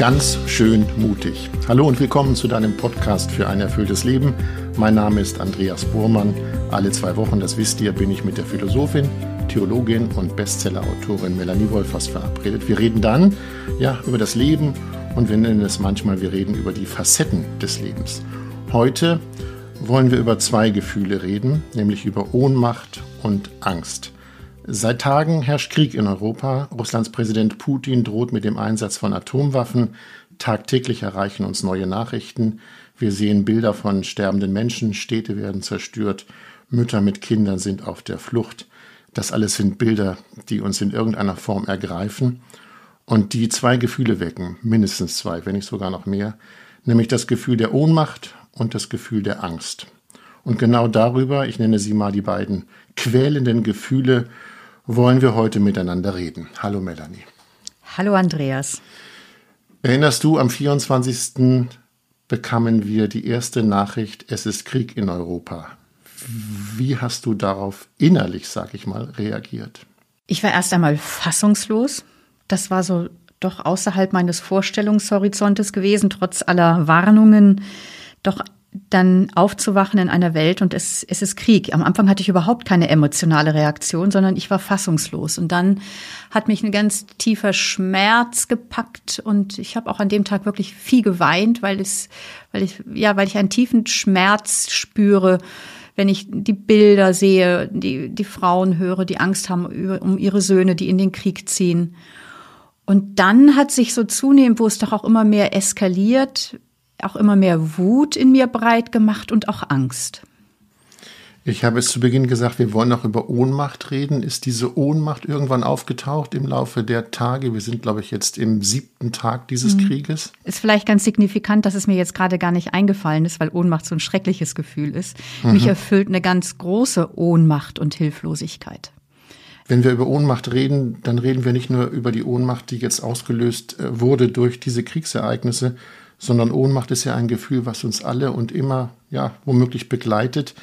Ganz schön mutig. Hallo und willkommen zu deinem Podcast für ein erfülltes Leben. Mein Name ist Andreas Bohrmann. Alle zwei Wochen, das wisst ihr, bin ich mit der Philosophin, Theologin und Bestsellerautorin Melanie Wolfers verabredet. Wir reden dann ja über das Leben und wir nennen es manchmal, wir reden über die Facetten des Lebens. Heute wollen wir über zwei Gefühle reden, nämlich über Ohnmacht und Angst. Seit Tagen herrscht Krieg in Europa. Russlands Präsident Putin droht mit dem Einsatz von Atomwaffen. Tagtäglich erreichen uns neue Nachrichten. Wir sehen Bilder von sterbenden Menschen, Städte werden zerstört, Mütter mit Kindern sind auf der Flucht. Das alles sind Bilder, die uns in irgendeiner Form ergreifen und die zwei Gefühle wecken, mindestens zwei, wenn nicht sogar noch mehr, nämlich das Gefühl der Ohnmacht und das Gefühl der Angst. Und genau darüber, ich nenne sie mal die beiden quälenden Gefühle, wollen wir heute miteinander reden. Hallo Melanie. Hallo Andreas. Erinnerst du, am 24. bekamen wir die erste Nachricht, es ist Krieg in Europa. Wie hast du darauf innerlich, sag ich mal, reagiert? Ich war erst einmal fassungslos. Das war so doch außerhalb meines Vorstellungshorizontes gewesen, trotz aller Warnungen. Doch dann aufzuwachen in einer Welt und es, es ist Krieg. Am Anfang hatte ich überhaupt keine emotionale Reaktion, sondern ich war fassungslos. Und dann hat mich ein ganz tiefer Schmerz gepackt und ich habe auch an dem Tag wirklich viel geweint, weil es, weil ich, ja, weil ich einen tiefen Schmerz spüre, wenn ich die Bilder sehe, die, die Frauen höre, die Angst haben um ihre Söhne, die in den Krieg ziehen. Und dann hat sich so zunehmend, wo es doch auch immer mehr eskaliert, auch immer mehr Wut in mir breit gemacht und auch Angst. Ich habe es zu Beginn gesagt, wir wollen auch über Ohnmacht reden. Ist diese Ohnmacht irgendwann aufgetaucht im Laufe der Tage? Wir sind, glaube ich, jetzt im siebten Tag dieses mhm. Krieges. Ist vielleicht ganz signifikant, dass es mir jetzt gerade gar nicht eingefallen ist, weil Ohnmacht so ein schreckliches Gefühl ist. Mhm. Mich erfüllt eine ganz große Ohnmacht und Hilflosigkeit. Wenn wir über Ohnmacht reden, dann reden wir nicht nur über die Ohnmacht, die jetzt ausgelöst äh, wurde durch diese Kriegsereignisse, sondern Ohnmacht ist ja ein Gefühl, was uns alle und immer, ja, womöglich begleitet.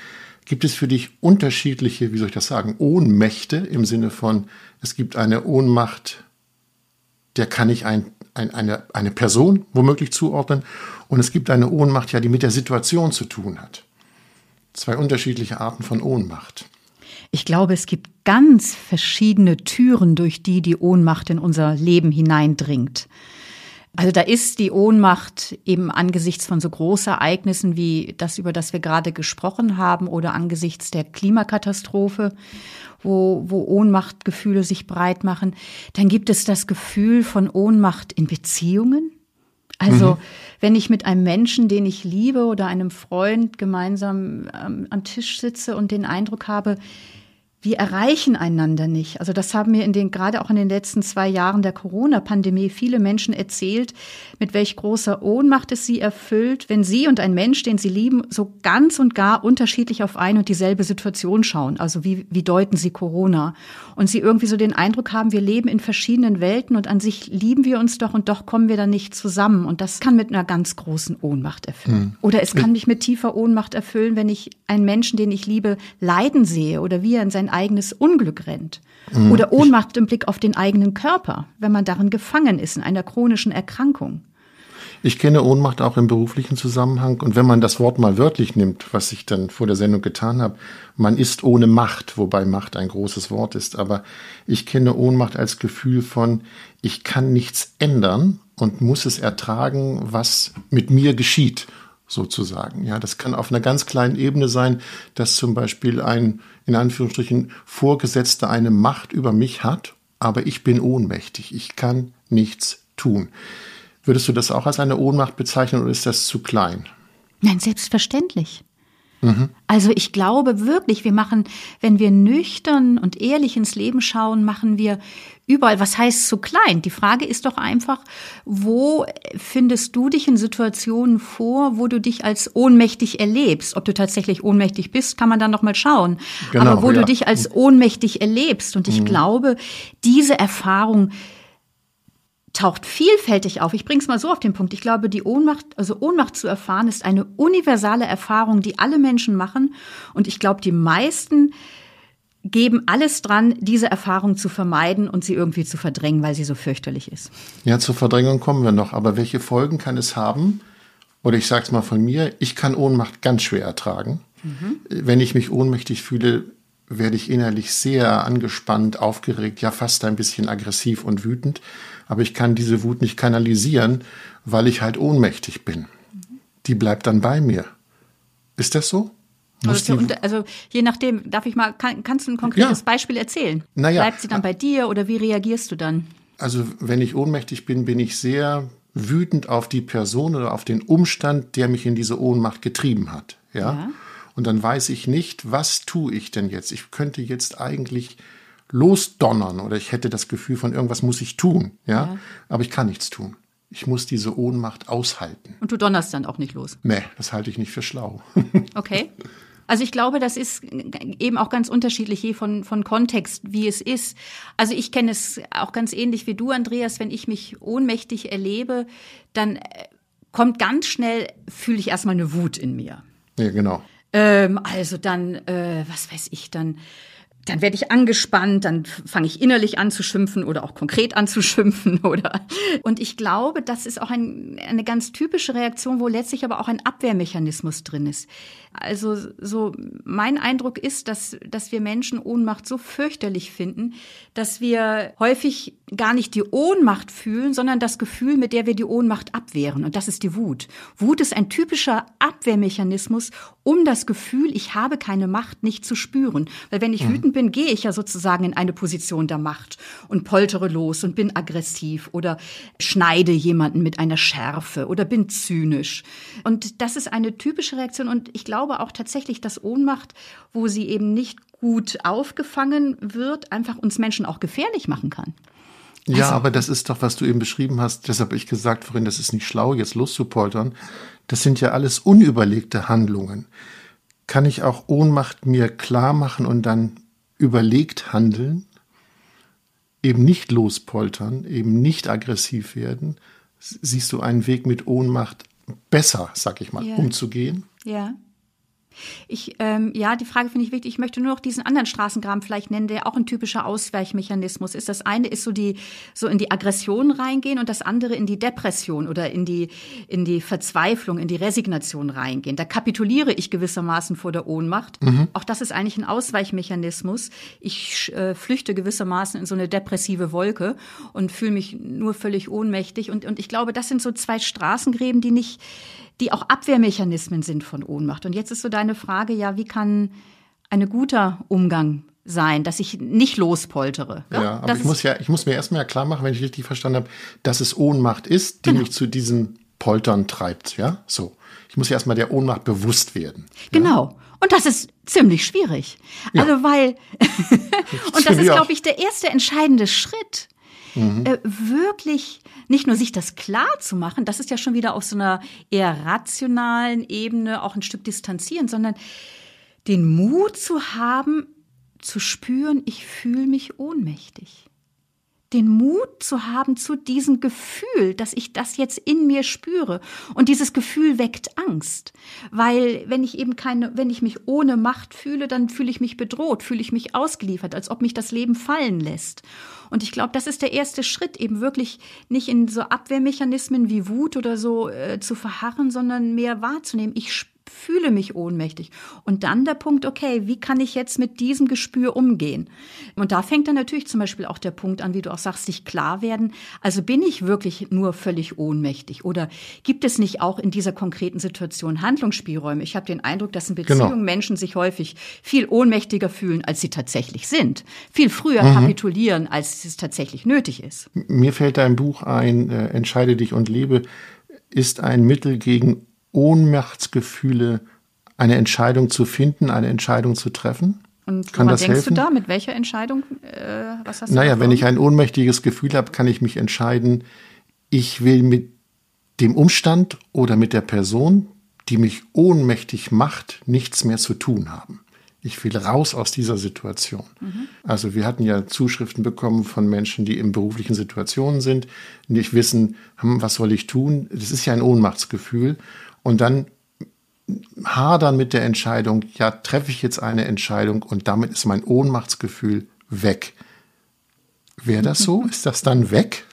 Gibt es für dich unterschiedliche, wie soll ich das sagen, Ohnmächte im Sinne von, es gibt eine Ohnmacht, der kann ich ein, ein, eine, eine Person womöglich zuordnen und es gibt eine Ohnmacht, ja, die mit der Situation zu tun hat. Zwei unterschiedliche Arten von Ohnmacht. Ich glaube, es gibt ganz verschiedene Türen, durch die die Ohnmacht in unser Leben hineindringt. Also da ist die Ohnmacht eben angesichts von so Großereignissen wie das, über das wir gerade gesprochen haben, oder angesichts der Klimakatastrophe, wo, wo Ohnmachtgefühle sich breit machen. Dann gibt es das Gefühl von Ohnmacht in Beziehungen. Also mhm. wenn ich mit einem Menschen, den ich liebe, oder einem Freund gemeinsam ähm, am Tisch sitze und den Eindruck habe, wir erreichen einander nicht. Also das haben mir in den, gerade auch in den letzten zwei Jahren der Corona-Pandemie viele Menschen erzählt, mit welch großer Ohnmacht es sie erfüllt, wenn sie und ein Mensch, den sie lieben, so ganz und gar unterschiedlich auf ein und dieselbe Situation schauen. Also wie, wie deuten sie Corona? Und sie irgendwie so den Eindruck haben, wir leben in verschiedenen Welten und an sich lieben wir uns doch und doch kommen wir dann nicht zusammen. Und das kann mit einer ganz großen Ohnmacht erfüllen. Mhm. Oder es kann mich mit tiefer Ohnmacht erfüllen, wenn ich einen Menschen, den ich liebe, leiden sehe oder wie er in sein eigenes Unglück rennt. Mhm. Oder Ohnmacht im Blick auf den eigenen Körper, wenn man darin gefangen ist in einer chronischen Erkrankung. Ich kenne Ohnmacht auch im beruflichen Zusammenhang. Und wenn man das Wort mal wörtlich nimmt, was ich dann vor der Sendung getan habe, man ist ohne Macht, wobei Macht ein großes Wort ist. Aber ich kenne Ohnmacht als Gefühl von, ich kann nichts ändern und muss es ertragen, was mit mir geschieht sozusagen. Ja, das kann auf einer ganz kleinen Ebene sein, dass zum Beispiel ein, in Anführungsstrichen, Vorgesetzter eine Macht über mich hat, aber ich bin ohnmächtig. Ich kann nichts tun. Würdest du das auch als eine Ohnmacht bezeichnen oder ist das zu klein? Nein, selbstverständlich. Mhm. Also ich glaube wirklich, wir machen, wenn wir nüchtern und ehrlich ins Leben schauen, machen wir überall, was heißt zu klein? Die Frage ist doch einfach, wo findest du dich in Situationen vor, wo du dich als ohnmächtig erlebst? Ob du tatsächlich ohnmächtig bist, kann man dann noch mal schauen. Genau, Aber wo ja. du dich als ohnmächtig erlebst. Und ich mhm. glaube, diese Erfahrung taucht vielfältig auf. Ich bringe es mal so auf den Punkt. Ich glaube, die Ohnmacht, also Ohnmacht zu erfahren, ist eine universale Erfahrung, die alle Menschen machen. Und ich glaube, die meisten geben alles dran, diese Erfahrung zu vermeiden und sie irgendwie zu verdrängen, weil sie so fürchterlich ist. Ja, zur Verdrängung kommen wir noch. Aber welche Folgen kann es haben? Oder ich sage es mal von mir, ich kann Ohnmacht ganz schwer ertragen. Mhm. Wenn ich mich ohnmächtig fühle, werde ich innerlich sehr angespannt, aufgeregt, ja fast ein bisschen aggressiv und wütend. Aber ich kann diese Wut nicht kanalisieren, weil ich halt ohnmächtig bin. Die bleibt dann bei mir. Ist das so? Also, also, je nachdem, darf ich mal, kann, kannst du ein konkretes ja. Beispiel erzählen? Naja, Bleibt sie dann bei dir oder wie reagierst du dann? Also wenn ich ohnmächtig bin, bin ich sehr wütend auf die Person oder auf den Umstand, der mich in diese Ohnmacht getrieben hat. Ja. ja. Und dann weiß ich nicht, was tue ich denn jetzt? Ich könnte jetzt eigentlich losdonnern oder ich hätte das Gefühl von irgendwas muss ich tun. Ja. ja. Aber ich kann nichts tun. Ich muss diese Ohnmacht aushalten. Und du donnerst dann auch nicht los? Nee, das halte ich nicht für schlau. Okay. Also ich glaube, das ist eben auch ganz unterschiedlich je von, von Kontext, wie es ist. Also ich kenne es auch ganz ähnlich wie du, Andreas. Wenn ich mich ohnmächtig erlebe, dann äh, kommt ganz schnell, fühle ich erstmal eine Wut in mir. Ja, genau. Ähm, also dann, äh, was weiß ich, dann dann werde ich angespannt, dann fange ich innerlich an zu schimpfen oder auch konkret an zu schimpfen oder. Und ich glaube, das ist auch ein, eine ganz typische Reaktion, wo letztlich aber auch ein Abwehrmechanismus drin ist. Also so mein Eindruck ist, dass, dass wir Menschen Ohnmacht so fürchterlich finden, dass wir häufig gar nicht die Ohnmacht fühlen, sondern das Gefühl, mit der wir die Ohnmacht abwehren. Und das ist die Wut. Wut ist ein typischer Abwehrmechanismus, um das Gefühl, ich habe keine Macht, nicht zu spüren. Weil wenn ich mhm. wütend bin, gehe ich ja sozusagen in eine Position der Macht und poltere los und bin aggressiv oder schneide jemanden mit einer Schärfe oder bin zynisch. Und das ist eine typische Reaktion. Und ich glaube, glaube auch tatsächlich, dass Ohnmacht, wo sie eben nicht gut aufgefangen wird, einfach uns Menschen auch gefährlich machen kann. Ja, also, aber das ist doch, was du eben beschrieben hast. Deshalb habe ich gesagt vorhin, das ist nicht schlau, jetzt loszupoltern. Das sind ja alles unüberlegte Handlungen. Kann ich auch Ohnmacht mir klar machen und dann überlegt handeln? Eben nicht lospoltern, eben nicht aggressiv werden. Siehst du einen Weg mit Ohnmacht besser, sag ich mal, ja. umzugehen? Ja. Ich, ähm, ja, die Frage finde ich wichtig. Ich möchte nur noch diesen anderen Straßengraben vielleicht nennen, der auch ein typischer Ausweichmechanismus ist. Das eine ist so die, so in die Aggression reingehen und das andere in die Depression oder in die, in die Verzweiflung, in die Resignation reingehen. Da kapituliere ich gewissermaßen vor der Ohnmacht. Mhm. Auch das ist eigentlich ein Ausweichmechanismus. Ich äh, flüchte gewissermaßen in so eine depressive Wolke und fühle mich nur völlig ohnmächtig. Und, und ich glaube, das sind so zwei Straßengräben, die nicht, die auch Abwehrmechanismen sind von Ohnmacht. Und jetzt ist so deine Frage, ja, wie kann ein guter Umgang sein, dass ich nicht lospoltere. Ja, ja aber ich muss ja, ich muss mir erstmal klar machen, wenn ich richtig verstanden habe, dass es Ohnmacht ist, die genau. mich zu diesem Poltern treibt, ja, so. Ich muss ja erstmal der Ohnmacht bewusst werden. Genau. Ja? Und das ist ziemlich schwierig. Ja. Also weil, und das ist, glaube ich, der erste entscheidende Schritt mhm. äh, wirklich nicht nur sich das klar zu machen, das ist ja schon wieder auf so einer eher rationalen Ebene auch ein Stück distanzieren, sondern den Mut zu haben, zu spüren, ich fühle mich ohnmächtig den Mut zu haben zu diesem Gefühl, dass ich das jetzt in mir spüre. Und dieses Gefühl weckt Angst. Weil wenn ich eben keine, wenn ich mich ohne Macht fühle, dann fühle ich mich bedroht, fühle ich mich ausgeliefert, als ob mich das Leben fallen lässt. Und ich glaube, das ist der erste Schritt, eben wirklich nicht in so Abwehrmechanismen wie Wut oder so äh, zu verharren, sondern mehr wahrzunehmen. Ich spüre fühle mich ohnmächtig. Und dann der Punkt, okay, wie kann ich jetzt mit diesem Gespür umgehen? Und da fängt dann natürlich zum Beispiel auch der Punkt an, wie du auch sagst, sich klar werden. Also bin ich wirklich nur völlig ohnmächtig? Oder gibt es nicht auch in dieser konkreten Situation Handlungsspielräume? Ich habe den Eindruck, dass in genau. Beziehungen genau. Menschen sich häufig viel ohnmächtiger fühlen, als sie tatsächlich sind. Viel früher mhm. kapitulieren, als es tatsächlich nötig ist. Mir fällt dein Buch ein, äh, Entscheide dich und lebe, ist ein Mittel gegen Ohnmachtsgefühle eine Entscheidung zu finden, eine Entscheidung zu treffen? Und kann das denkst helfen? du da? Mit welcher Entscheidung? Äh, was hast du naja, wenn ich ein ohnmächtiges Gefühl habe, kann ich mich entscheiden, ich will mit dem Umstand oder mit der Person, die mich ohnmächtig macht, nichts mehr zu tun haben. Ich will raus aus dieser Situation. Mhm. Also wir hatten ja Zuschriften bekommen von Menschen, die in beruflichen Situationen sind, nicht wissen, hm, was soll ich tun. Das ist ja ein Ohnmachtsgefühl. Und dann hadern mit der Entscheidung, ja, treffe ich jetzt eine Entscheidung und damit ist mein Ohnmachtsgefühl weg. Wäre das so? Ist das dann weg?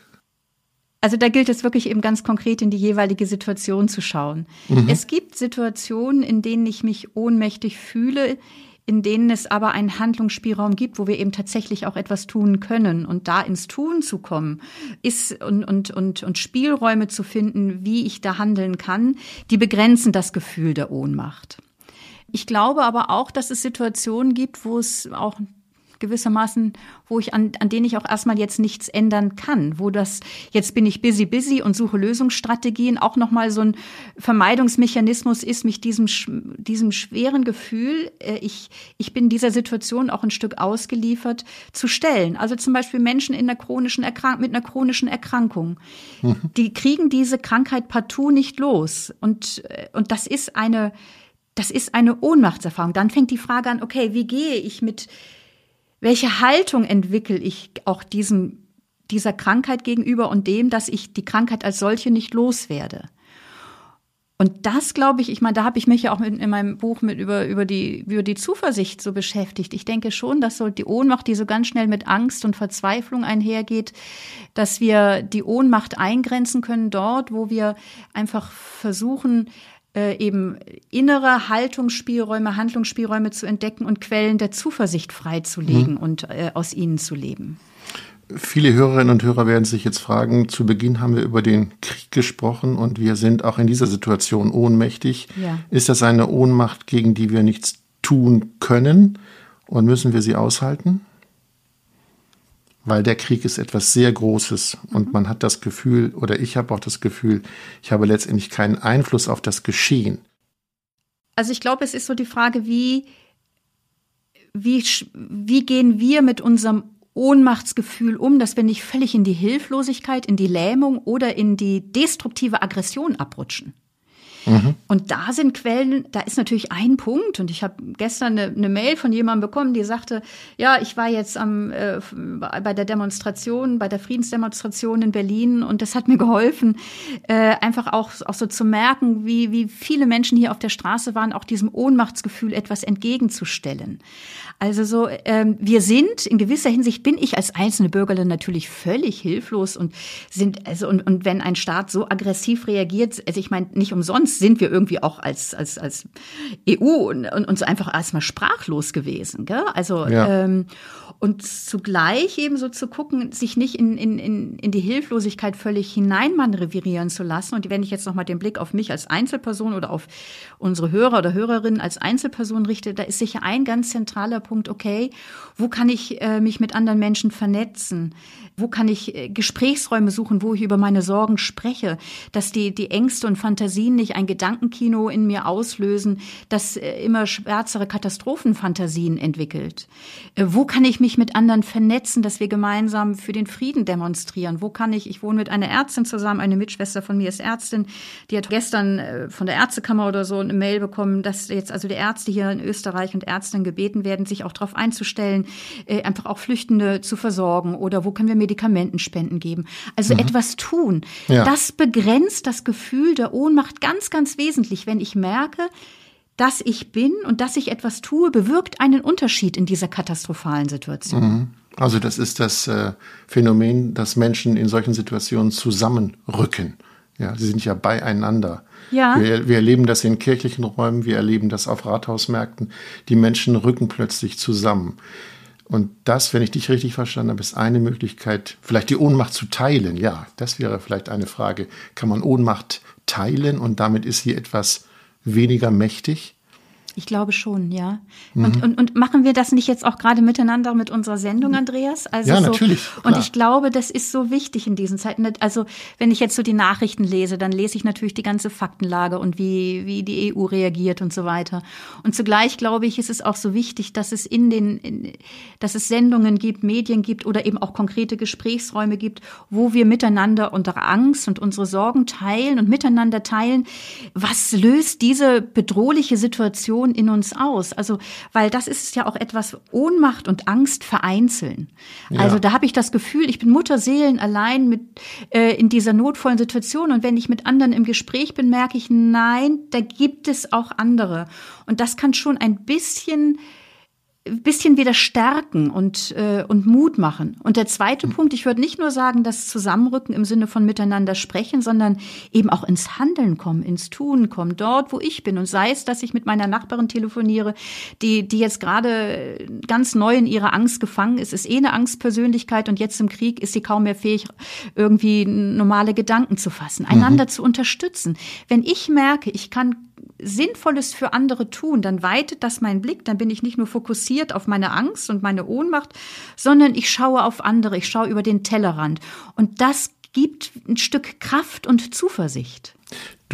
Also da gilt es wirklich eben ganz konkret in die jeweilige Situation zu schauen. Mhm. Es gibt Situationen, in denen ich mich ohnmächtig fühle, in denen es aber einen Handlungsspielraum gibt, wo wir eben tatsächlich auch etwas tun können. Und da ins Tun zu kommen, ist und, und, und, und Spielräume zu finden, wie ich da handeln kann, die begrenzen das Gefühl der Ohnmacht. Ich glaube aber auch, dass es Situationen gibt, wo es auch gewissermaßen, wo ich an, an denen ich auch erstmal jetzt nichts ändern kann, wo das jetzt bin ich busy busy und suche Lösungsstrategien auch noch mal so ein Vermeidungsmechanismus ist, mich diesem diesem schweren Gefühl, äh, ich ich bin dieser Situation auch ein Stück ausgeliefert zu stellen. Also zum Beispiel Menschen in einer chronischen Erkrank mit einer chronischen Erkrankung, mhm. die kriegen diese Krankheit partout nicht los und äh, und das ist eine das ist eine Ohnmachtserfahrung. Dann fängt die Frage an, okay, wie gehe ich mit welche Haltung entwickle ich auch diesem, dieser Krankheit gegenüber und dem, dass ich die Krankheit als solche nicht loswerde? Und das glaube ich, ich meine, da habe ich mich ja auch mit, in meinem Buch mit über, über, die, über die Zuversicht so beschäftigt. Ich denke schon, dass so die Ohnmacht, die so ganz schnell mit Angst und Verzweiflung einhergeht, dass wir die Ohnmacht eingrenzen können dort, wo wir einfach versuchen, äh, eben innere Haltungsspielräume, Handlungsspielräume zu entdecken und Quellen der Zuversicht freizulegen mhm. und äh, aus ihnen zu leben. Viele Hörerinnen und Hörer werden sich jetzt fragen, zu Beginn haben wir über den Krieg gesprochen und wir sind auch in dieser Situation ohnmächtig. Ja. Ist das eine Ohnmacht, gegen die wir nichts tun können und müssen wir sie aushalten? Weil der Krieg ist etwas sehr Großes und man hat das Gefühl, oder ich habe auch das Gefühl, ich habe letztendlich keinen Einfluss auf das Geschehen. Also ich glaube, es ist so die Frage, wie, wie, wie gehen wir mit unserem Ohnmachtsgefühl um, dass wir nicht völlig in die Hilflosigkeit, in die Lähmung oder in die destruktive Aggression abrutschen. Mhm. Und da sind Quellen, da ist natürlich ein Punkt. Und ich habe gestern eine, eine, Mail von jemandem bekommen, die sagte, ja, ich war jetzt am, äh, bei der Demonstration, bei der Friedensdemonstration in Berlin und das hat mir geholfen, äh, einfach auch, auch so zu merken, wie, wie viele Menschen hier auf der Straße waren, auch diesem Ohnmachtsgefühl etwas entgegenzustellen. Also so, ähm, wir sind in gewisser Hinsicht bin ich als einzelne Bürgerin natürlich völlig hilflos und sind also und, und wenn ein Staat so aggressiv reagiert, also ich meine nicht umsonst sind wir irgendwie auch als als als EU und, und uns einfach erstmal sprachlos gewesen, gell? Also ja. ähm, und zugleich eben so zu gucken, sich nicht in, in, in, in die Hilflosigkeit völlig hineinmanövrieren zu lassen. Und wenn ich jetzt nochmal den Blick auf mich als Einzelperson oder auf unsere Hörer oder Hörerinnen als Einzelperson richte, da ist sicher ein ganz zentraler Punkt, okay, wo kann ich äh, mich mit anderen Menschen vernetzen? Wo kann ich äh, Gesprächsräume suchen, wo ich über meine Sorgen spreche? Dass die, die Ängste und Fantasien nicht ein Gedankenkino in mir auslösen, das äh, immer schwärzere Katastrophenfantasien entwickelt. Äh, wo kann ich mich mit anderen vernetzen, dass wir gemeinsam für den Frieden demonstrieren? Wo kann ich, ich wohne mit einer Ärztin zusammen, eine Mitschwester von mir ist Ärztin, die hat gestern von der Ärztekammer oder so eine Mail bekommen, dass jetzt also die Ärzte hier in Österreich und Ärztinnen gebeten werden, sich auch darauf einzustellen, einfach auch Flüchtende zu versorgen oder wo können wir Medikamentenspenden geben. Also mhm. etwas tun. Ja. Das begrenzt das Gefühl der Ohnmacht ganz, ganz wesentlich, wenn ich merke, dass ich bin und dass ich etwas tue, bewirkt einen Unterschied in dieser katastrophalen Situation. Mhm. Also das ist das äh, Phänomen, dass Menschen in solchen Situationen zusammenrücken. Ja, sie sind ja beieinander. Ja. Wir, wir erleben das in kirchlichen Räumen, wir erleben das auf Rathausmärkten. Die Menschen rücken plötzlich zusammen. Und das, wenn ich dich richtig verstanden habe, ist eine Möglichkeit, vielleicht die Ohnmacht zu teilen. Ja, das wäre vielleicht eine Frage. Kann man Ohnmacht teilen und damit ist sie etwas weniger mächtig? Ich glaube schon, ja. Mhm. Und, und, und machen wir das nicht jetzt auch gerade miteinander mit unserer Sendung, Andreas? Also ja, so, natürlich. Klar. Und ich glaube, das ist so wichtig in diesen Zeiten. Also wenn ich jetzt so die Nachrichten lese, dann lese ich natürlich die ganze Faktenlage und wie, wie die EU reagiert und so weiter. Und zugleich glaube ich, ist es auch so wichtig, dass es in den, in, dass es Sendungen gibt, Medien gibt oder eben auch konkrete Gesprächsräume gibt, wo wir miteinander unsere Angst und unsere Sorgen teilen und miteinander teilen. Was löst diese bedrohliche Situation Situation in uns aus? Also, weil das ist ja auch etwas, Ohnmacht und Angst vereinzeln. Ja. Also da habe ich das Gefühl, ich bin Mutterseelen allein mit äh, in dieser notvollen Situation und wenn ich mit anderen im Gespräch bin, merke ich, nein, da gibt es auch andere. Und das kann schon ein bisschen bisschen wieder stärken und, äh, und Mut machen. Und der zweite Punkt, ich würde nicht nur sagen, das Zusammenrücken im Sinne von miteinander sprechen, sondern eben auch ins Handeln kommen, ins Tun kommen, dort, wo ich bin. Und sei es, dass ich mit meiner Nachbarin telefoniere, die, die jetzt gerade ganz neu in ihrer Angst gefangen ist, ist eh eine Angstpersönlichkeit und jetzt im Krieg ist sie kaum mehr fähig, irgendwie normale Gedanken zu fassen, einander mhm. zu unterstützen. Wenn ich merke, ich kann Sinnvolles für andere tun, dann weitet das meinen Blick, dann bin ich nicht nur fokussiert auf meine Angst und meine Ohnmacht, sondern ich schaue auf andere, ich schaue über den Tellerrand. Und das gibt ein Stück Kraft und Zuversicht.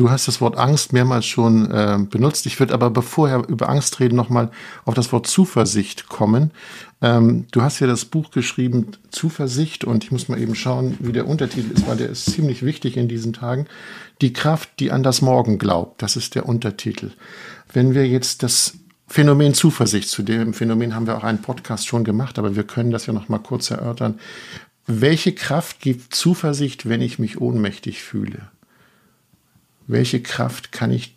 Du hast das Wort Angst mehrmals schon äh, benutzt. Ich würde aber, bevor wir über Angst reden, nochmal auf das Wort Zuversicht kommen. Ähm, du hast ja das Buch geschrieben, Zuversicht, und ich muss mal eben schauen, wie der Untertitel ist, weil der ist ziemlich wichtig in diesen Tagen. Die Kraft, die an das Morgen glaubt, das ist der Untertitel. Wenn wir jetzt das Phänomen Zuversicht, zu dem Phänomen haben wir auch einen Podcast schon gemacht, aber wir können das ja noch mal kurz erörtern. Welche Kraft gibt Zuversicht, wenn ich mich ohnmächtig fühle? Welche Kraft kann ich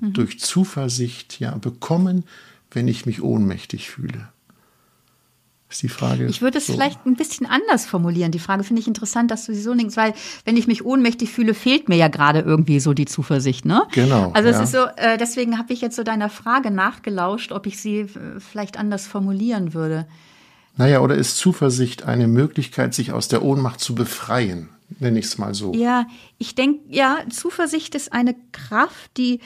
mhm. durch Zuversicht ja bekommen, wenn ich mich ohnmächtig fühle? Ist die Frage. Ich würde es so. vielleicht ein bisschen anders formulieren. Die Frage finde ich interessant, dass du sie so denkst, weil wenn ich mich ohnmächtig fühle, fehlt mir ja gerade irgendwie so die Zuversicht, ne? Genau. Also es ja. ist so, äh, deswegen habe ich jetzt so deiner Frage nachgelauscht, ob ich sie äh, vielleicht anders formulieren würde. Naja, oder ist Zuversicht eine Möglichkeit, sich aus der Ohnmacht zu befreien? Nenne ich es mal so. Ja, ich denke, ja, Zuversicht ist eine Kraft, die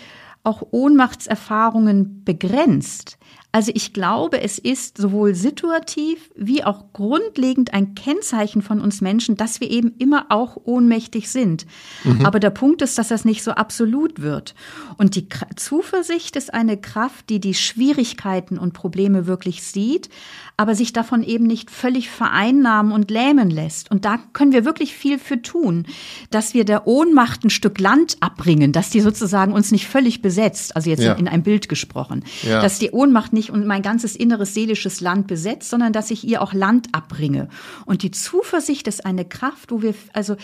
auch Ohnmachtserfahrungen begrenzt. Also ich glaube, es ist sowohl situativ wie auch grundlegend ein Kennzeichen von uns Menschen, dass wir eben immer auch ohnmächtig sind. Mhm. Aber der Punkt ist, dass das nicht so absolut wird. Und die Zuversicht ist eine Kraft, die die Schwierigkeiten und Probleme wirklich sieht, aber sich davon eben nicht völlig vereinnahmen und lähmen lässt. Und da können wir wirklich viel für tun, dass wir der Ohnmacht ein Stück Land abbringen, dass die sozusagen uns nicht völlig besetzt, also jetzt ja. in einem Bild gesprochen, ja. dass die Ohnmacht nicht und mein ganzes inneres seelisches Land besetzt, sondern dass ich ihr auch Land abbringe. Und die Zuversicht ist eine Kraft, wo wir, also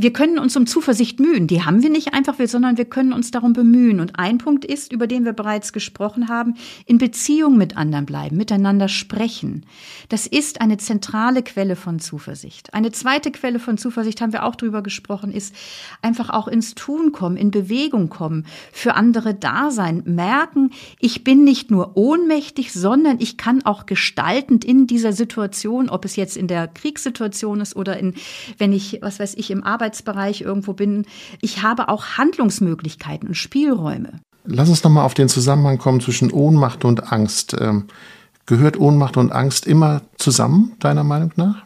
wir können uns um Zuversicht mühen. Die haben wir nicht einfach, sondern wir können uns darum bemühen. Und ein Punkt ist, über den wir bereits gesprochen haben, in Beziehung mit anderen bleiben, miteinander sprechen. Das ist eine zentrale Quelle von Zuversicht. Eine zweite Quelle von Zuversicht haben wir auch drüber gesprochen, ist einfach auch ins Tun kommen, in Bewegung kommen, für andere da sein, merken, ich bin nicht nur ohnmächtig, sondern ich kann auch gestaltend in dieser Situation, ob es jetzt in der Kriegssituation ist oder in, wenn ich, was weiß ich, im Arbeit Arbeitsbereich irgendwo bin. Ich habe auch Handlungsmöglichkeiten und Spielräume. Lass uns nochmal auf den Zusammenhang kommen zwischen Ohnmacht und Angst. Ähm, gehört Ohnmacht und Angst immer zusammen, deiner Meinung nach?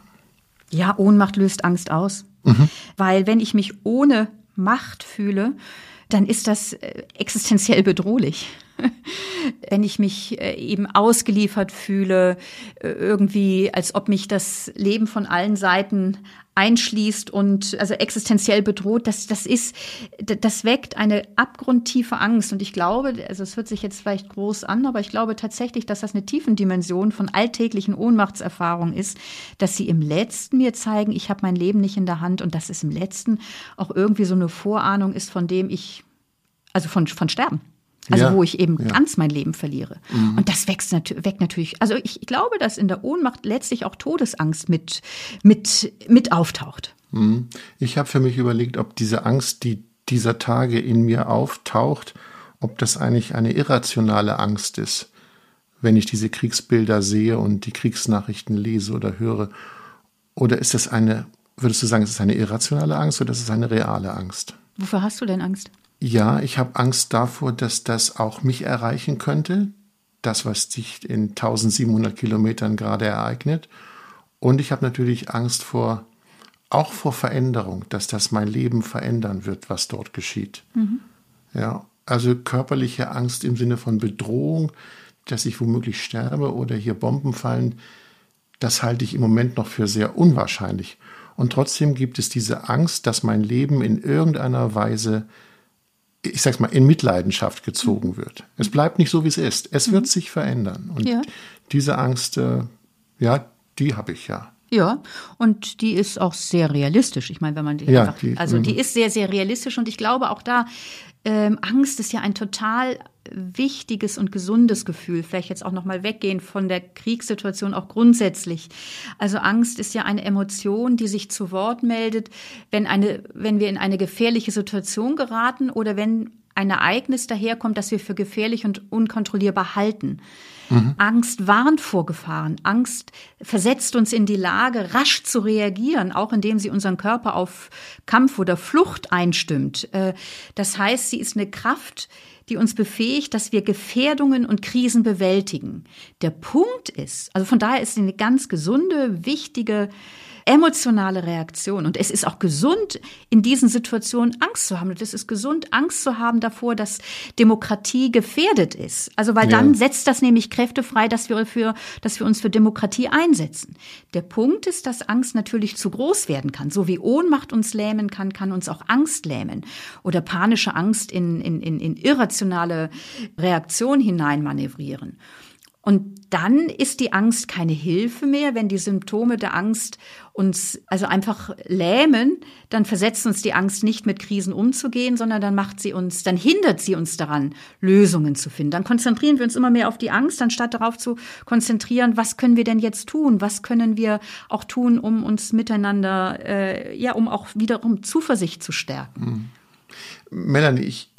Ja, Ohnmacht löst Angst aus. Mhm. Weil wenn ich mich ohne Macht fühle, dann ist das äh, existenziell bedrohlich. Wenn ich mich äh, eben ausgeliefert fühle, äh, irgendwie, als ob mich das Leben von allen Seiten einschließt und also existenziell bedroht, das, das ist, das weckt eine abgrundtiefe Angst. Und ich glaube, also es hört sich jetzt vielleicht groß an, aber ich glaube tatsächlich, dass das eine Tiefendimension von alltäglichen Ohnmachtserfahrungen ist, dass sie im Letzten mir zeigen, ich habe mein Leben nicht in der Hand und dass es im Letzten auch irgendwie so eine Vorahnung ist, von dem ich, also von, von Sterben. Also ja, wo ich eben ja. ganz mein Leben verliere. Mhm. Und das wächst nat weckt natürlich. Also ich glaube, dass in der Ohnmacht letztlich auch Todesangst mit, mit, mit auftaucht. Mhm. Ich habe für mich überlegt, ob diese Angst, die dieser Tage in mir auftaucht, ob das eigentlich eine irrationale Angst ist, wenn ich diese Kriegsbilder sehe und die Kriegsnachrichten lese oder höre. Oder ist das eine, würdest du sagen, ist es eine irrationale Angst oder ist es eine reale Angst? Wofür hast du denn Angst? Ja, ich habe Angst davor, dass das auch mich erreichen könnte. Das, was sich in 1700 Kilometern gerade ereignet. Und ich habe natürlich Angst vor, auch vor Veränderung, dass das mein Leben verändern wird, was dort geschieht. Mhm. Ja, also körperliche Angst im Sinne von Bedrohung, dass ich womöglich sterbe oder hier Bomben fallen, das halte ich im Moment noch für sehr unwahrscheinlich. Und trotzdem gibt es diese Angst, dass mein Leben in irgendeiner Weise ich sag's mal, in Mitleidenschaft gezogen mhm. wird. Es bleibt nicht so, wie es ist. Es wird mhm. sich verändern. Und ja. diese Angst, äh, ja, die habe ich ja. Ja, und die ist auch sehr realistisch. Ich meine, wenn man die, ja, einfach, die also die mhm. ist sehr, sehr realistisch und ich glaube auch da, ähm, Angst ist ja ein total wichtiges und gesundes Gefühl. Vielleicht jetzt auch noch mal weggehen von der Kriegssituation auch grundsätzlich. Also Angst ist ja eine Emotion, die sich zu Wort meldet, wenn eine, wenn wir in eine gefährliche Situation geraten oder wenn ein Ereignis daherkommt, das wir für gefährlich und unkontrollierbar halten. Mhm. Angst warnt vor Gefahren. Angst versetzt uns in die Lage, rasch zu reagieren, auch indem sie unseren Körper auf Kampf oder Flucht einstimmt. Äh, das heißt, sie ist eine Kraft, die uns befähigt, dass wir Gefährdungen und Krisen bewältigen. Der Punkt ist, also von daher ist eine ganz gesunde, wichtige emotionale Reaktion. Und es ist auch gesund, in diesen Situationen Angst zu haben. Und es ist gesund, Angst zu haben davor, dass Demokratie gefährdet ist. Also, weil ja. dann setzt das nämlich Kräfte frei, dass wir für, dass wir uns für Demokratie einsetzen. Der Punkt ist, dass Angst natürlich zu groß werden kann. So wie Ohnmacht uns lähmen kann, kann uns auch Angst lähmen. Oder panische Angst in, in, in, in irrationale Reaktion hineinmanövrieren. Und dann ist die Angst keine Hilfe mehr, wenn die Symptome der Angst uns also einfach lähmen, dann versetzt uns die Angst nicht mit Krisen umzugehen, sondern dann macht sie uns, dann hindert sie uns daran, Lösungen zu finden. Dann konzentrieren wir uns immer mehr auf die Angst, anstatt darauf zu konzentrieren, was können wir denn jetzt tun? Was können wir auch tun, um uns miteinander, äh, ja, um auch wiederum Zuversicht zu stärken? Mhm. Melanie, ich,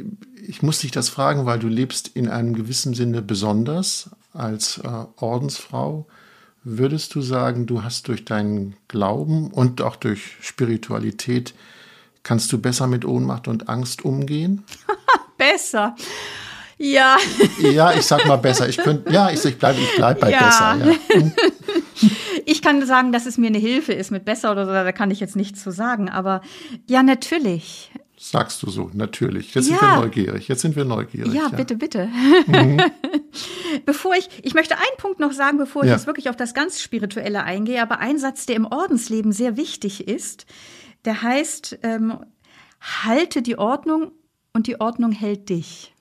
ich muss dich das fragen, weil du lebst in einem gewissen Sinne besonders als äh, Ordensfrau. Würdest du sagen, du hast durch deinen Glauben und auch durch Spiritualität, kannst du besser mit Ohnmacht und Angst umgehen? besser. Ja. Ja, ich sag mal besser. Ich könnte, ja, ich, ich bleibe ich bleib bei ja. besser. Ja. Ich kann sagen, dass es mir eine Hilfe ist mit besser oder so, da kann ich jetzt nichts zu sagen. Aber ja, natürlich. Sagst du so, natürlich. Jetzt ja. sind wir neugierig. Jetzt sind wir neugierig. Ja, ja. bitte, bitte. Mhm. bevor ich, ich möchte einen Punkt noch sagen, bevor ich jetzt wirklich auf das ganz Spirituelle eingehe, aber ein Satz, der im Ordensleben sehr wichtig ist, der heißt, ähm, halte die Ordnung und die Ordnung hält dich.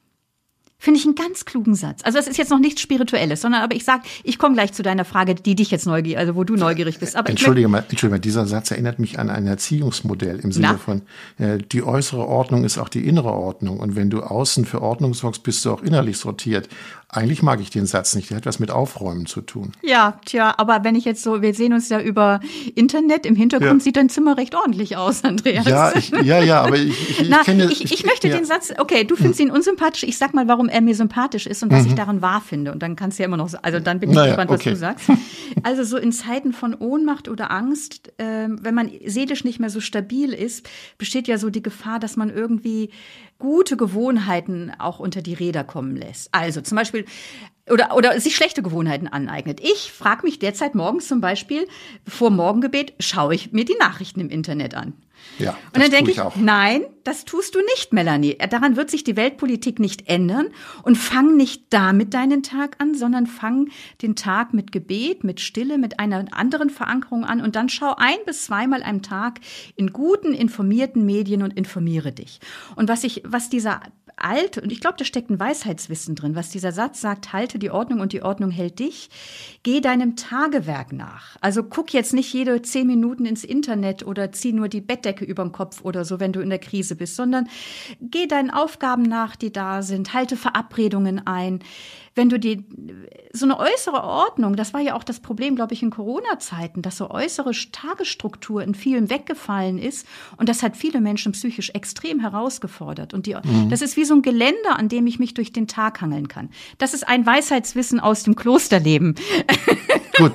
Finde ich einen ganz klugen Satz. Also das ist jetzt noch nichts Spirituelles, sondern aber ich sag, ich komme gleich zu deiner Frage, die dich jetzt neugierig, also wo du neugierig bist. Aber entschuldige mal, entschuldige mal, dieser Satz erinnert mich an ein Erziehungsmodell im Sinne Na? von äh, die äußere Ordnung ist auch die innere Ordnung und wenn du außen für Ordnung sorgst, bist du auch innerlich sortiert. Eigentlich mag ich den Satz nicht. Der hat was mit Aufräumen zu tun. Ja, tja, aber wenn ich jetzt so, wir sehen uns ja über Internet, im Hintergrund ja. sieht dein Zimmer recht ordentlich aus, Andreas. Ja, ich, ja, ja, aber ich, ich, Na, ich kenne ich, ich, ich möchte ja. den Satz, okay, du findest hm. ihn unsympathisch. Ich sag mal, warum er mir sympathisch ist und was mhm. ich daran wahr finde. Und dann kannst du ja immer noch, also dann bin ich naja, gespannt, was okay. du sagst. Also so in Zeiten von Ohnmacht oder Angst, äh, wenn man seelisch nicht mehr so stabil ist, besteht ja so die Gefahr, dass man irgendwie gute Gewohnheiten auch unter die Räder kommen lässt. Also zum Beispiel oder, oder sich schlechte Gewohnheiten aneignet. Ich frage mich derzeit morgens zum Beispiel, vor Morgengebet, schaue ich mir die Nachrichten im Internet an. Ja, und dann denke ich, ich nein, das tust du nicht, Melanie. Daran wird sich die Weltpolitik nicht ändern. Und fang nicht damit deinen Tag an, sondern fang den Tag mit Gebet, mit Stille, mit einer anderen Verankerung an und dann schau ein bis zweimal am Tag in guten, informierten Medien und informiere dich. Und was ich, was dieser alt, und ich glaube, da steckt ein Weisheitswissen drin, was dieser Satz sagt, halte die Ordnung und die Ordnung hält dich. Geh deinem Tagewerk nach. Also guck jetzt nicht jede zehn Minuten ins Internet oder zieh nur die Bettdecke über den Kopf oder so, wenn du in der Krise bist, sondern geh deinen Aufgaben nach, die da sind, halte Verabredungen ein wenn du die, so eine äußere Ordnung, das war ja auch das Problem, glaube ich, in Corona-Zeiten, dass so äußere Tagesstruktur in vielen weggefallen ist. Und das hat viele Menschen psychisch extrem herausgefordert. Und die, mhm. das ist wie so ein Geländer, an dem ich mich durch den Tag hangeln kann. Das ist ein Weisheitswissen aus dem Klosterleben. Gut,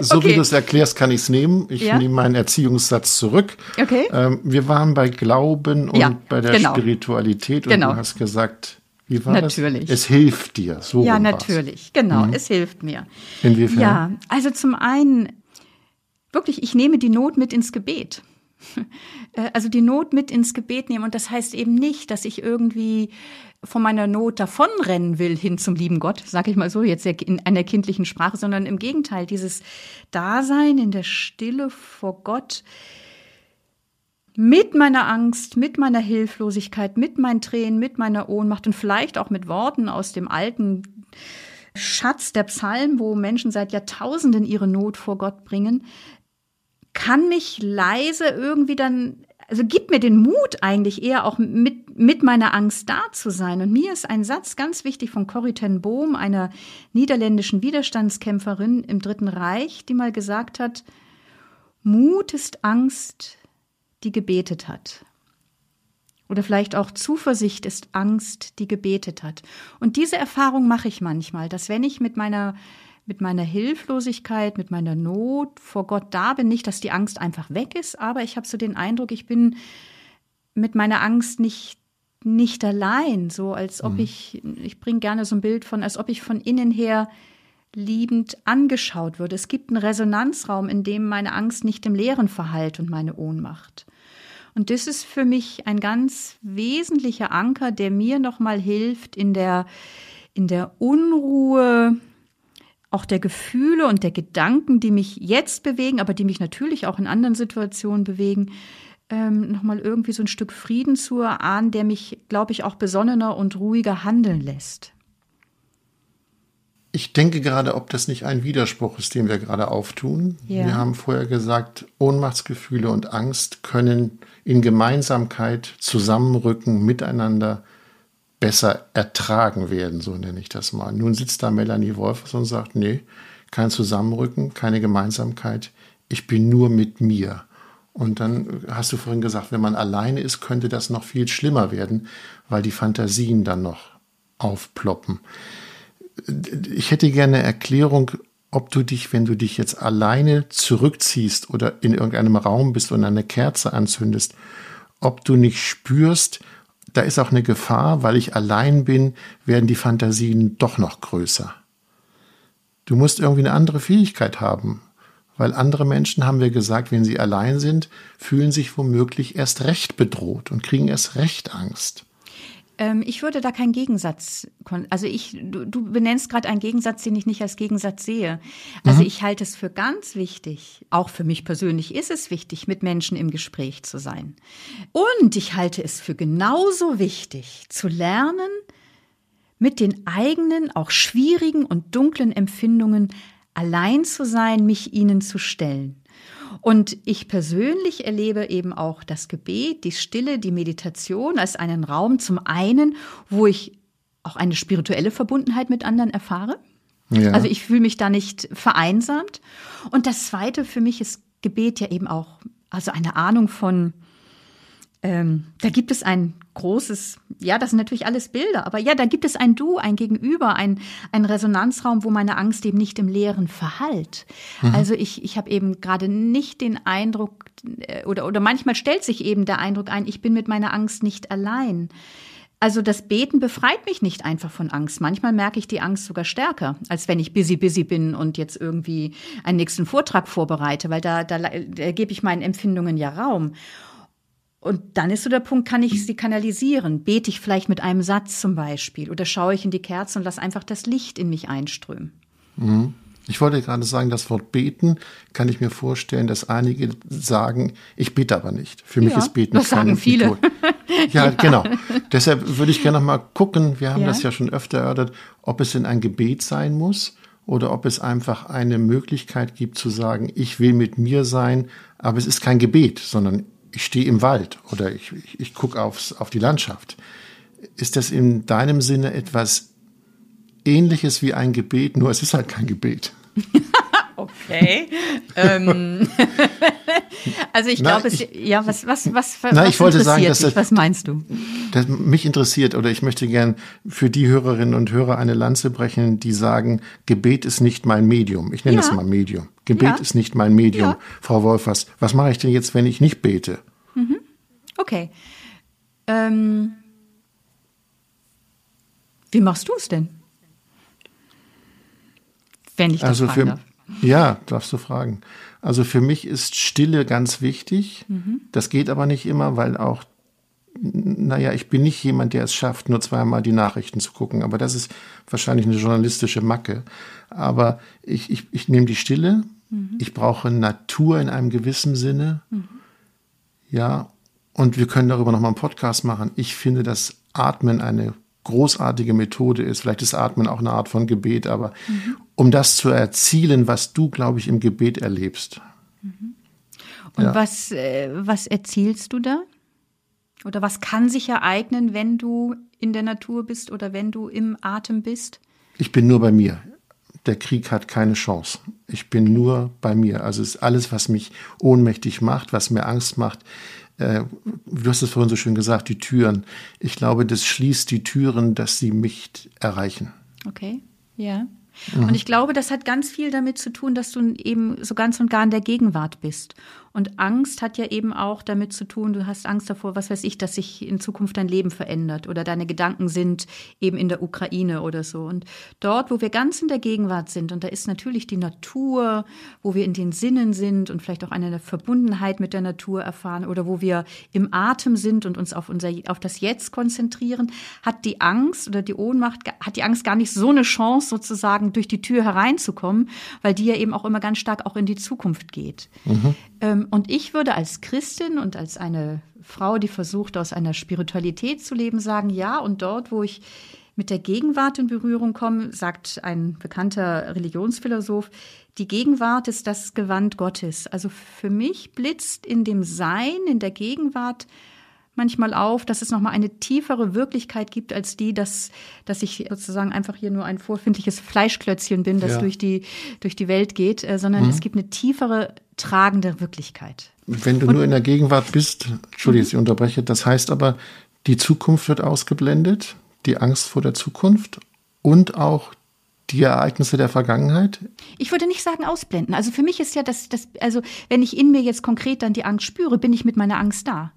so okay. wie du es erklärst, kann ich es nehmen. Ich ja? nehme meinen Erziehungssatz zurück. Okay. Ähm, wir waren bei Glauben und ja, bei der genau. Spiritualität und genau. du hast gesagt, wie war natürlich. Das? Es hilft dir. So ja, natürlich. War's. Genau, mhm. es hilft mir. Inwiefern? Ja, also zum einen, wirklich, ich nehme die Not mit ins Gebet. Äh, also die Not mit ins Gebet nehmen. Und das heißt eben nicht, dass ich irgendwie von meiner Not davonrennen will hin zum lieben Gott, sage ich mal so, jetzt in einer kindlichen Sprache, sondern im Gegenteil, dieses Dasein in der Stille vor Gott, mit meiner Angst, mit meiner Hilflosigkeit, mit meinen Tränen, mit meiner Ohnmacht und vielleicht auch mit Worten aus dem alten Schatz der Psalmen, wo Menschen seit Jahrtausenden ihre Not vor Gott bringen, kann mich leise irgendwie dann, also gibt mir den Mut eigentlich eher auch mit, mit meiner Angst da zu sein. Und mir ist ein Satz ganz wichtig von Corrie ten Boom, einer niederländischen Widerstandskämpferin im Dritten Reich, die mal gesagt hat, Mut ist Angst, die gebetet hat. Oder vielleicht auch Zuversicht ist Angst, die gebetet hat. Und diese Erfahrung mache ich manchmal, dass wenn ich mit meiner mit meiner Hilflosigkeit, mit meiner Not vor Gott da bin, nicht, dass die Angst einfach weg ist, aber ich habe so den Eindruck, ich bin mit meiner Angst nicht nicht allein, so als ob mhm. ich ich bringe gerne so ein Bild von, als ob ich von innen her liebend angeschaut würde. Es gibt einen Resonanzraum, in dem meine Angst nicht im Leeren verhallt und meine Ohnmacht. Und das ist für mich ein ganz wesentlicher Anker, der mir nochmal hilft in der, in der Unruhe, auch der Gefühle und der Gedanken, die mich jetzt bewegen, aber die mich natürlich auch in anderen Situationen bewegen, ähm, nochmal irgendwie so ein Stück Frieden zu erahnen, der mich, glaube ich, auch besonnener und ruhiger handeln lässt. Ich denke gerade, ob das nicht ein Widerspruch ist, den wir gerade auftun. Ja. Wir haben vorher gesagt, Ohnmachtsgefühle und Angst können in Gemeinsamkeit zusammenrücken, miteinander besser ertragen werden, so nenne ich das mal. Nun sitzt da Melanie Wolfers und sagt, nee, kein Zusammenrücken, keine Gemeinsamkeit, ich bin nur mit mir. Und dann hast du vorhin gesagt, wenn man alleine ist, könnte das noch viel schlimmer werden, weil die Fantasien dann noch aufploppen ich hätte gerne eine Erklärung, ob du dich, wenn du dich jetzt alleine zurückziehst oder in irgendeinem Raum bist und eine Kerze anzündest, ob du nicht spürst, da ist auch eine Gefahr, weil ich allein bin, werden die Fantasien doch noch größer. Du musst irgendwie eine andere Fähigkeit haben, weil andere Menschen, haben wir gesagt, wenn sie allein sind, fühlen sich womöglich erst recht bedroht und kriegen erst recht Angst. Ähm, ich würde da keinen Gegensatz, also ich, du, du benennst gerade einen Gegensatz, den ich nicht als Gegensatz sehe. Also mhm. ich halte es für ganz wichtig, auch für mich persönlich ist es wichtig, mit Menschen im Gespräch zu sein. Und ich halte es für genauso wichtig, zu lernen, mit den eigenen, auch schwierigen und dunklen Empfindungen allein zu sein, mich ihnen zu stellen. Und ich persönlich erlebe eben auch das Gebet, die Stille, die Meditation als einen Raum zum einen, wo ich auch eine spirituelle Verbundenheit mit anderen erfahre. Ja. Also ich fühle mich da nicht vereinsamt. Und das Zweite für mich ist Gebet ja eben auch, also eine Ahnung von, ähm, da gibt es ein großes, ja, das sind natürlich alles Bilder, aber ja, da gibt es ein Du, ein Gegenüber, ein, ein Resonanzraum, wo meine Angst eben nicht im Leeren verhallt. Mhm. Also ich, ich habe eben gerade nicht den Eindruck, äh, oder, oder manchmal stellt sich eben der Eindruck ein, ich bin mit meiner Angst nicht allein. Also das Beten befreit mich nicht einfach von Angst. Manchmal merke ich die Angst sogar stärker, als wenn ich busy, busy bin und jetzt irgendwie einen nächsten Vortrag vorbereite, weil da, da, da gebe ich meinen Empfindungen ja Raum. Und dann ist so der Punkt, kann ich sie kanalisieren? Bete ich vielleicht mit einem Satz zum Beispiel oder schaue ich in die Kerze und lasse einfach das Licht in mich einströmen? Mhm. Ich wollte gerade sagen, das Wort beten kann ich mir vorstellen, dass einige sagen, ich bete aber nicht. Für mich ist Beten das sagen viele. ja, ja, genau. Deshalb würde ich gerne noch mal gucken, wir haben ja. das ja schon öfter erörtert, ob es denn ein Gebet sein muss oder ob es einfach eine Möglichkeit gibt zu sagen, ich will mit mir sein, aber es ist kein Gebet, sondern ich stehe im Wald oder ich, ich, ich gucke auf die Landschaft. Ist das in deinem Sinne etwas Ähnliches wie ein Gebet, nur es ist halt kein Gebet? okay. ähm. also ich glaube, es, ja, was, was, was, na, was ich wollte sagen, dass dich? was meinst du? Das mich interessiert oder ich möchte gern für die Hörerinnen und Hörer eine Lanze brechen, die sagen, Gebet ist nicht mein Medium. Ich nenne ja. es mal Medium. Gebet ja. ist nicht mein Medium. Ja. Frau Wolfers, was mache ich denn jetzt, wenn ich nicht bete? Mhm. Okay. Ähm, wie machst du es denn? Wenn ich das also für, darf. Ja, darfst du fragen. Also für mich ist Stille ganz wichtig. Mhm. Das geht aber nicht immer, weil auch, naja, ich bin nicht jemand, der es schafft, nur zweimal die Nachrichten zu gucken. Aber das ist wahrscheinlich eine journalistische Macke. Aber ich, ich, ich nehme die Stille. Mhm. Ich brauche Natur in einem gewissen Sinne. Mhm. Ja, Und wir können darüber nochmal einen Podcast machen. Ich finde, dass Atmen eine großartige Methode ist. Vielleicht ist Atmen auch eine Art von Gebet, aber mhm. um das zu erzielen, was du, glaube ich, im Gebet erlebst. Mhm. Und ja. was, äh, was erzielst du da? Oder was kann sich ereignen, wenn du in der Natur bist oder wenn du im Atem bist? Ich bin nur bei mir. Der Krieg hat keine Chance. Ich bin nur bei mir. Also es ist alles, was mich ohnmächtig macht, was mir Angst macht, du hast es vorhin so schön gesagt, die Türen. Ich glaube, das schließt die Türen, dass sie mich erreichen. Okay, ja. Mhm. Und ich glaube, das hat ganz viel damit zu tun, dass du eben so ganz und gar in der Gegenwart bist. Und Angst hat ja eben auch damit zu tun, du hast Angst davor, was weiß ich, dass sich in Zukunft dein Leben verändert oder deine Gedanken sind eben in der Ukraine oder so. Und dort, wo wir ganz in der Gegenwart sind, und da ist natürlich die Natur, wo wir in den Sinnen sind und vielleicht auch eine Verbundenheit mit der Natur erfahren oder wo wir im Atem sind und uns auf unser, auf das Jetzt konzentrieren, hat die Angst oder die Ohnmacht, hat die Angst gar nicht so eine Chance sozusagen durch die Tür hereinzukommen, weil die ja eben auch immer ganz stark auch in die Zukunft geht. Mhm. Ähm, und ich würde als Christin und als eine Frau, die versucht, aus einer Spiritualität zu leben, sagen, ja, und dort, wo ich mit der Gegenwart in Berührung komme, sagt ein bekannter Religionsphilosoph, die Gegenwart ist das Gewand Gottes. Also für mich blitzt in dem Sein, in der Gegenwart manchmal auf, dass es nochmal eine tiefere Wirklichkeit gibt als die, dass, dass ich sozusagen einfach hier nur ein vorfindliches Fleischklötzchen bin, das ja. durch, die, durch die Welt geht, äh, sondern mhm. es gibt eine tiefere tragende Wirklichkeit. Wenn du Und, nur in der Gegenwart bist, Entschuldige, mhm. ich unterbreche, das heißt aber, die Zukunft wird ausgeblendet, die Angst vor der Zukunft und auch die Ereignisse der Vergangenheit? Ich würde nicht sagen ausblenden. Also für mich ist ja das, das, also wenn ich in mir jetzt konkret dann die Angst spüre, bin ich mit meiner Angst da.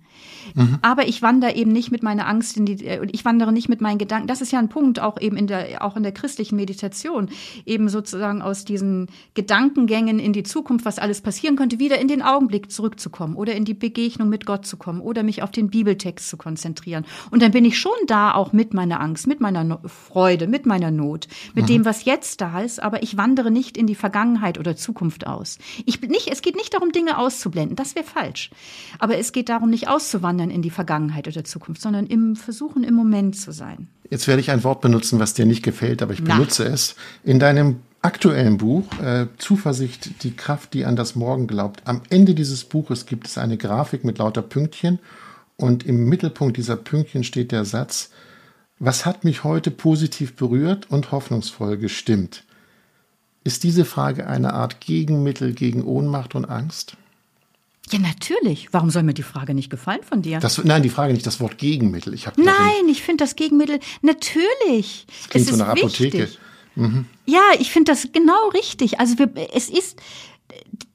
Mhm. Aber ich wandere eben nicht mit meiner Angst in die, äh, ich wandere nicht mit meinen Gedanken. Das ist ja ein Punkt auch eben in der, auch in der christlichen Meditation, eben sozusagen aus diesen Gedankengängen in die Zukunft, was alles passieren könnte, wieder in den Augenblick zurückzukommen oder in die Begegnung mit Gott zu kommen oder mich auf den Bibeltext zu konzentrieren. Und dann bin ich schon da auch mit meiner Angst, mit meiner no Freude, mit meiner Not, mit mhm. dem, was jetzt da ist, aber ich wandere nicht in die Vergangenheit oder Zukunft aus. Ich bin nicht, es geht nicht darum, Dinge auszublenden. Das wäre falsch. Aber es geht darum, nicht auszuwandern auswandern in die Vergangenheit oder Zukunft, sondern im Versuchen, im Moment zu sein. Jetzt werde ich ein Wort benutzen, was dir nicht gefällt, aber ich Na. benutze es. In deinem aktuellen Buch äh, Zuversicht, die Kraft, die an das Morgen glaubt. Am Ende dieses Buches gibt es eine Grafik mit lauter Pünktchen und im Mittelpunkt dieser Pünktchen steht der Satz, was hat mich heute positiv berührt und hoffnungsvoll gestimmt? Ist diese Frage eine Art Gegenmittel gegen Ohnmacht und Angst? Ja, natürlich. Warum soll mir die Frage nicht gefallen von dir? Das, nein, die Frage nicht, das Wort Gegenmittel. Ich hab nein, ich finde das Gegenmittel natürlich. Das klingt es so nach Apotheke. Mhm. Ja, ich finde das genau richtig. Also wir, es ist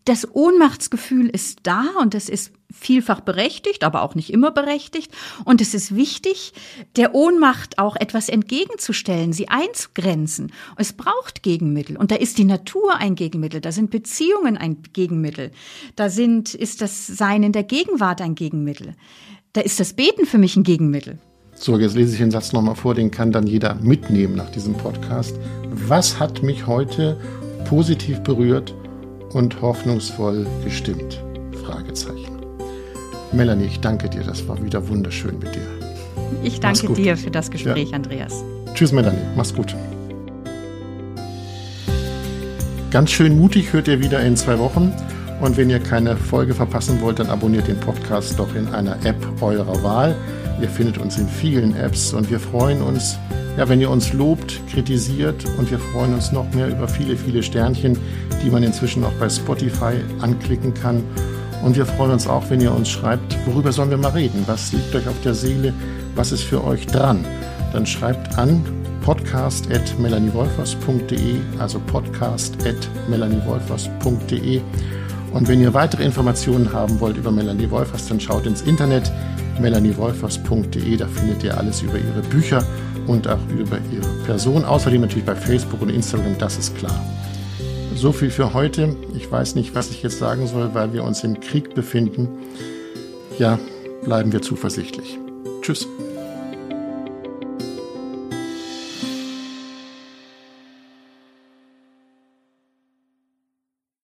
das Ohnmachtsgefühl ist da und das ist vielfach berechtigt, aber auch nicht immer berechtigt. Und es ist wichtig, der Ohnmacht auch etwas entgegenzustellen, sie einzugrenzen. Es braucht Gegenmittel. Und da ist die Natur ein Gegenmittel, da sind Beziehungen ein Gegenmittel, da sind, ist das Sein in der Gegenwart ein Gegenmittel. Da ist das Beten für mich ein Gegenmittel. So, jetzt lese ich den Satz nochmal vor, den kann dann jeder mitnehmen nach diesem Podcast. Was hat mich heute positiv berührt und hoffnungsvoll gestimmt? Fragezeichen. Melanie, ich danke dir. Das war wieder wunderschön mit dir. Ich danke dir für das Gespräch, ja. Andreas. Tschüss, Melanie. Mach's gut. Ganz schön mutig hört ihr wieder in zwei Wochen. Und wenn ihr keine Folge verpassen wollt, dann abonniert den Podcast doch in einer App eurer Wahl. Ihr findet uns in vielen Apps und wir freuen uns, ja, wenn ihr uns lobt, kritisiert und wir freuen uns noch mehr über viele, viele Sternchen, die man inzwischen auch bei Spotify anklicken kann. Und wir freuen uns auch, wenn ihr uns schreibt, worüber sollen wir mal reden? Was liegt euch auf der Seele? Was ist für euch dran? Dann schreibt an podcast.melaniewolfers.de, also podcast.melaniewolfers.de. Und wenn ihr weitere Informationen haben wollt über Melanie Wolfers, dann schaut ins Internet melaniewolfers.de, da findet ihr alles über ihre Bücher und auch über ihre Person. Außerdem natürlich bei Facebook und Instagram, das ist klar. So viel für heute. Ich weiß nicht, was ich jetzt sagen soll, weil wir uns im Krieg befinden. Ja, bleiben wir zuversichtlich. Tschüss.